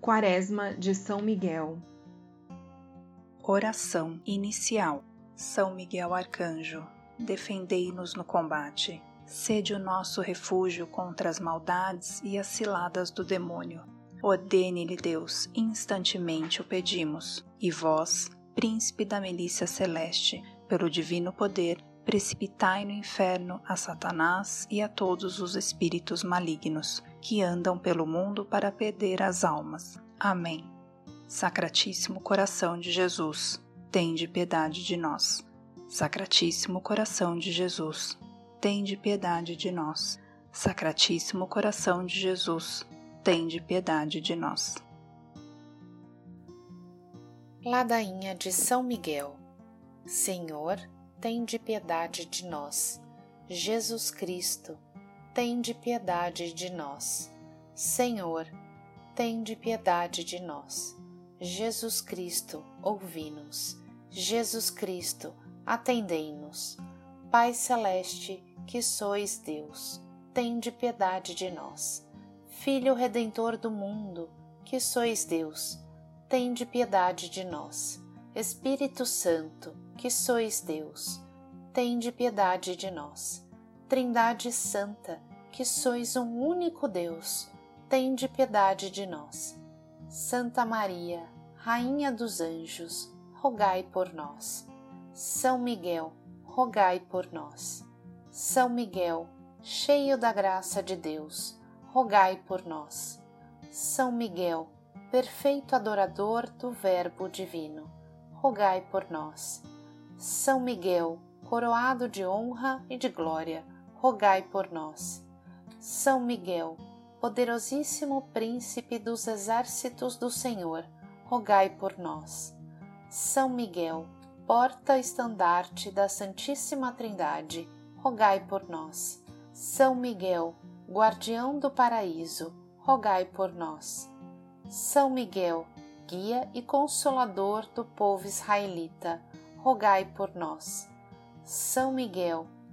Quaresma de São Miguel. Oração inicial. São Miguel Arcanjo, defendei-nos no combate. Sede o nosso refúgio contra as maldades e as ciladas do demônio. Ordene-lhe Deus, instantemente o pedimos. E vós, príncipe da milícia celeste, pelo divino poder, precipitai no inferno a Satanás e a todos os espíritos malignos que andam pelo mundo para perder as almas. Amém. Sacratíssimo coração de Jesus, tende piedade de nós. Sacratíssimo coração de Jesus, tende piedade de nós. Sacratíssimo coração de Jesus, tende piedade de nós. Ladainha de São Miguel. Senhor, tende piedade de nós. Jesus Cristo, tende piedade de nós. Senhor, tende piedade de nós. Jesus Cristo, ouvi-nos. Jesus Cristo, atendei-nos. Pai celeste, que sois Deus, tende piedade de nós. Filho redentor do mundo, que sois Deus, tende piedade de nós. Espírito Santo, que sois Deus, tende piedade de nós. Trindade Santa, que sois um único Deus, tende piedade de nós. Santa Maria, Rainha dos Anjos, rogai por nós. São Miguel, rogai por nós. São Miguel, cheio da graça de Deus, rogai por nós. São Miguel, perfeito adorador do Verbo Divino, rogai por nós. São Miguel, coroado de honra e de glória, rogai por nós. São Miguel, poderosíssimo príncipe dos exércitos do Senhor, rogai por nós. São Miguel, porta-estandarte da Santíssima Trindade, rogai por nós. São Miguel, guardião do paraíso, rogai por nós. São Miguel, guia e consolador do povo israelita, rogai por nós. São Miguel,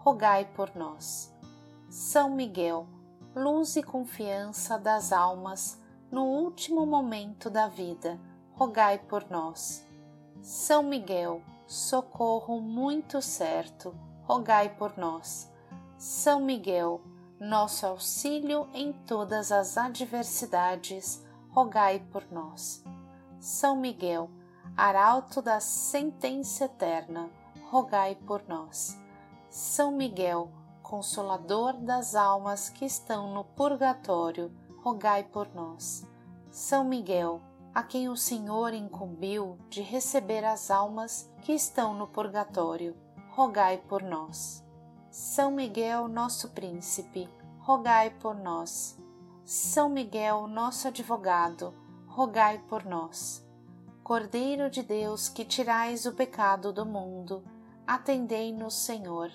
rogai por nós. São Miguel, luz e confiança das almas no último momento da vida, rogai por nós. São Miguel, socorro muito certo, rogai por nós. São Miguel, nosso auxílio em todas as adversidades, rogai por nós. São Miguel, arauto da sentença eterna, rogai por nós. São Miguel, consolador das almas que estão no purgatório, rogai por nós. São Miguel, a quem o Senhor incumbiu de receber as almas que estão no purgatório, rogai por nós. São Miguel, nosso príncipe, rogai por nós. São Miguel, nosso advogado, rogai por nós. Cordeiro de Deus, que tirais o pecado do mundo, atendei-nos, Senhor.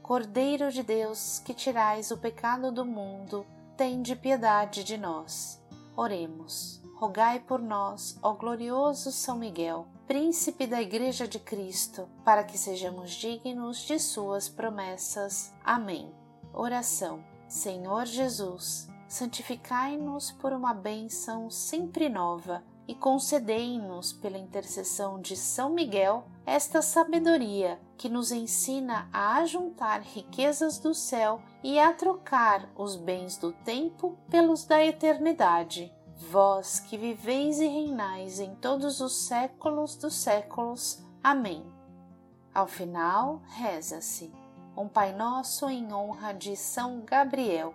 Cordeiro de Deus, que tirais o pecado do mundo, tende piedade de nós. Oremos. Rogai por nós, ó glorioso São Miguel, príncipe da Igreja de Cristo, para que sejamos dignos de suas promessas. Amém. Oração. Senhor Jesus, santificai-nos por uma bênção sempre nova e concedei-nos, pela intercessão de São Miguel, esta sabedoria que nos ensina a ajuntar riquezas do céu e a trocar os bens do tempo pelos da eternidade. Vós que viveis e reinais em todos os séculos dos séculos. Amém. Ao final, reza-se um Pai Nosso em honra de São Gabriel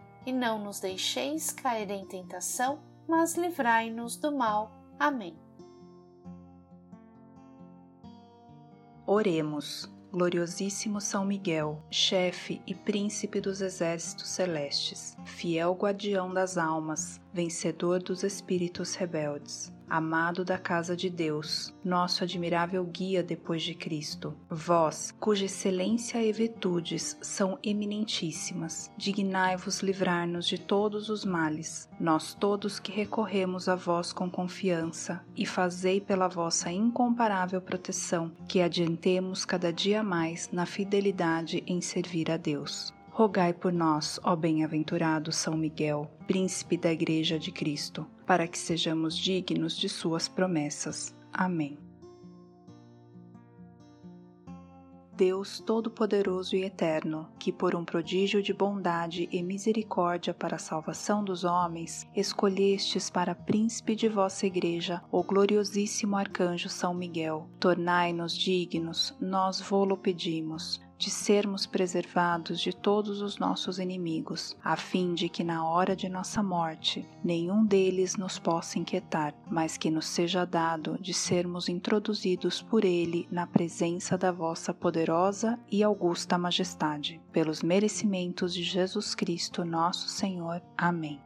E não nos deixeis cair em tentação, mas livrai-nos do mal. Amém. Oremos. Gloriosíssimo São Miguel, chefe e príncipe dos exércitos celestes, fiel guardião das almas, vencedor dos espíritos rebeldes amado da casa de Deus, nosso admirável guia depois de Cristo, vós, cuja excelência e virtudes são eminentíssimas, dignai-vos livrar-nos de todos os males, nós todos que recorremos a vós com confiança, e fazei pela vossa incomparável proteção que adiantemos cada dia mais na fidelidade em servir a Deus. Rogai por nós, ó bem-aventurado São Miguel, príncipe da Igreja de Cristo, para que sejamos dignos de Suas promessas. Amém. Deus Todo-Poderoso e Eterno, que por um prodígio de bondade e misericórdia para a salvação dos homens, escolhestes para príncipe de vossa Igreja o gloriosíssimo arcanjo São Miguel, tornai-nos dignos, nós vô-lo pedimos de sermos preservados de todos os nossos inimigos, a fim de que na hora de nossa morte nenhum deles nos possa inquietar, mas que nos seja dado de sermos introduzidos por ele na presença da vossa poderosa e augusta majestade, pelos merecimentos de Jesus Cristo, nosso Senhor. Amém.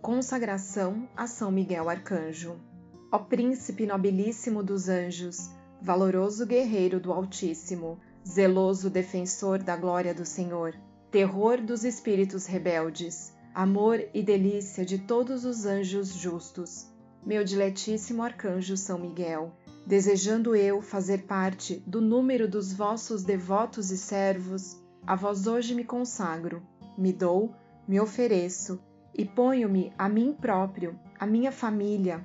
Consagração a São Miguel Arcanjo. Ó príncipe nobilíssimo dos anjos, valoroso guerreiro do Altíssimo, zeloso defensor da glória do Senhor, terror dos espíritos rebeldes, amor e delícia de todos os anjos justos, meu diletíssimo arcanjo São Miguel, desejando eu fazer parte do número dos vossos devotos e servos, a vós hoje me consagro, me dou, me ofereço e ponho-me a mim próprio, a minha família,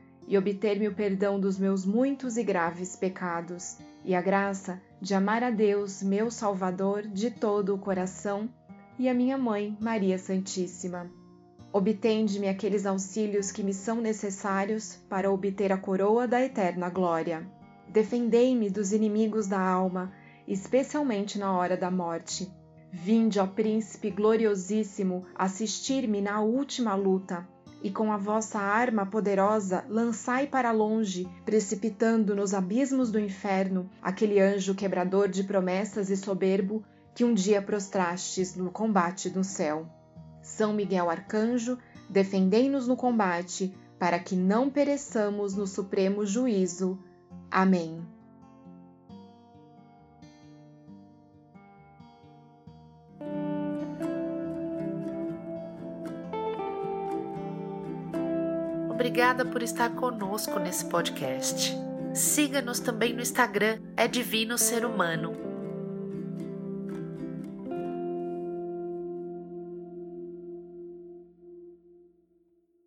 e obter-me o perdão dos meus muitos e graves pecados e a graça de amar a Deus, meu Salvador, de todo o coração, e a minha mãe, Maria Santíssima. Obtende-me aqueles auxílios que me são necessários para obter a coroa da eterna glória. Defendei-me dos inimigos da alma, especialmente na hora da morte. Vinde, ó Príncipe gloriosíssimo, assistir-me na última luta e com a vossa arma poderosa lançai para longe, precipitando nos abismos do inferno, aquele anjo quebrador de promessas e soberbo que um dia prostrastes no combate do céu. São Miguel Arcanjo, defendei-nos no combate, para que não pereçamos no supremo juízo. Amém. Obrigada por estar conosco nesse podcast. Siga-nos também no Instagram, é Divino Ser Humano